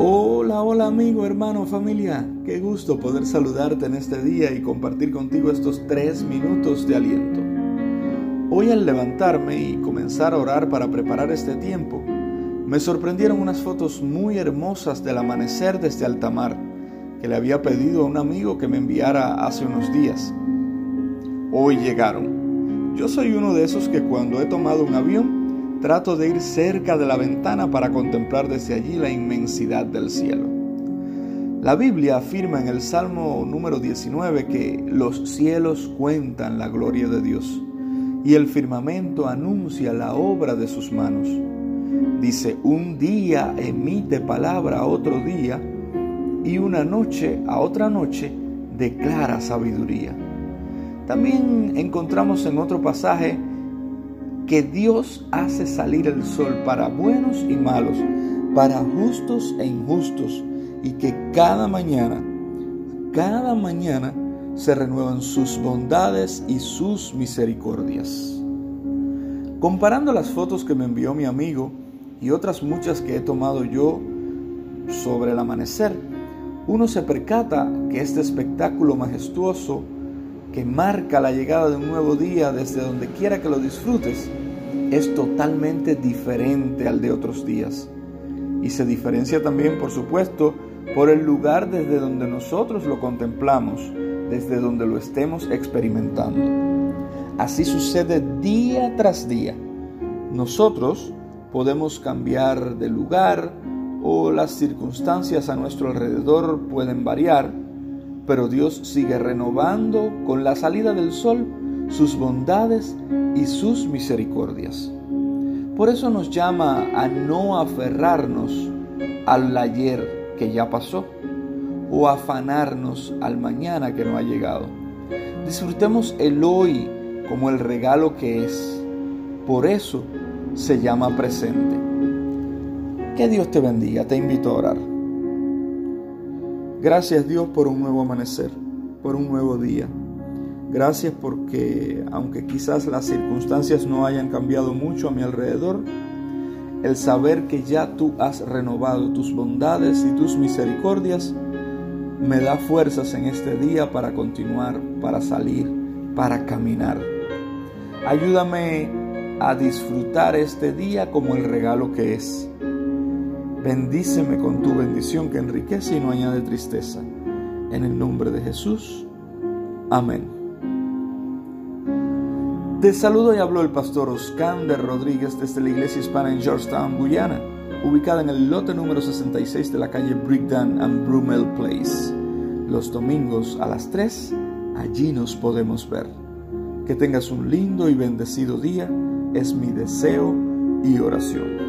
Hola, hola amigo, hermano, familia. Qué gusto poder saludarte en este día y compartir contigo estos tres minutos de aliento. Hoy al levantarme y comenzar a orar para preparar este tiempo, me sorprendieron unas fotos muy hermosas del amanecer desde altamar que le había pedido a un amigo que me enviara hace unos días. Hoy llegaron. Yo soy uno de esos que cuando he tomado un avión trato de ir cerca de la ventana para contemplar desde allí la inmensidad del cielo. La Biblia afirma en el Salmo número 19 que los cielos cuentan la gloria de Dios y el firmamento anuncia la obra de sus manos. Dice, un día emite palabra a otro día y una noche a otra noche declara sabiduría. También encontramos en otro pasaje que Dios hace salir el sol para buenos y malos, para justos e injustos, y que cada mañana, cada mañana se renuevan sus bondades y sus misericordias. Comparando las fotos que me envió mi amigo y otras muchas que he tomado yo sobre el amanecer, uno se percata que este espectáculo majestuoso que marca la llegada de un nuevo día desde donde quiera que lo disfrutes, es totalmente diferente al de otros días. Y se diferencia también, por supuesto, por el lugar desde donde nosotros lo contemplamos, desde donde lo estemos experimentando. Así sucede día tras día. Nosotros podemos cambiar de lugar o las circunstancias a nuestro alrededor pueden variar, pero Dios sigue renovando con la salida del sol sus bondades y sus misericordias. Por eso nos llama a no aferrarnos al ayer que ya pasó o afanarnos al mañana que no ha llegado. Disfrutemos el hoy como el regalo que es. Por eso se llama presente. Que Dios te bendiga, te invito a orar. Gracias Dios por un nuevo amanecer, por un nuevo día. Gracias porque aunque quizás las circunstancias no hayan cambiado mucho a mi alrededor, el saber que ya tú has renovado tus bondades y tus misericordias me da fuerzas en este día para continuar, para salir, para caminar. Ayúdame a disfrutar este día como el regalo que es Bendíceme con tu bendición que enriquece y no añade tristeza. En el nombre de Jesús. Amén. Te saludo y habló el pastor Oscander Rodríguez desde la iglesia hispana en Georgetown, Guyana, ubicada en el lote número 66 de la calle Brickdown and Brumel Place. Los domingos a las 3, allí nos podemos ver. Que tengas un lindo y bendecido día, es mi deseo y oración.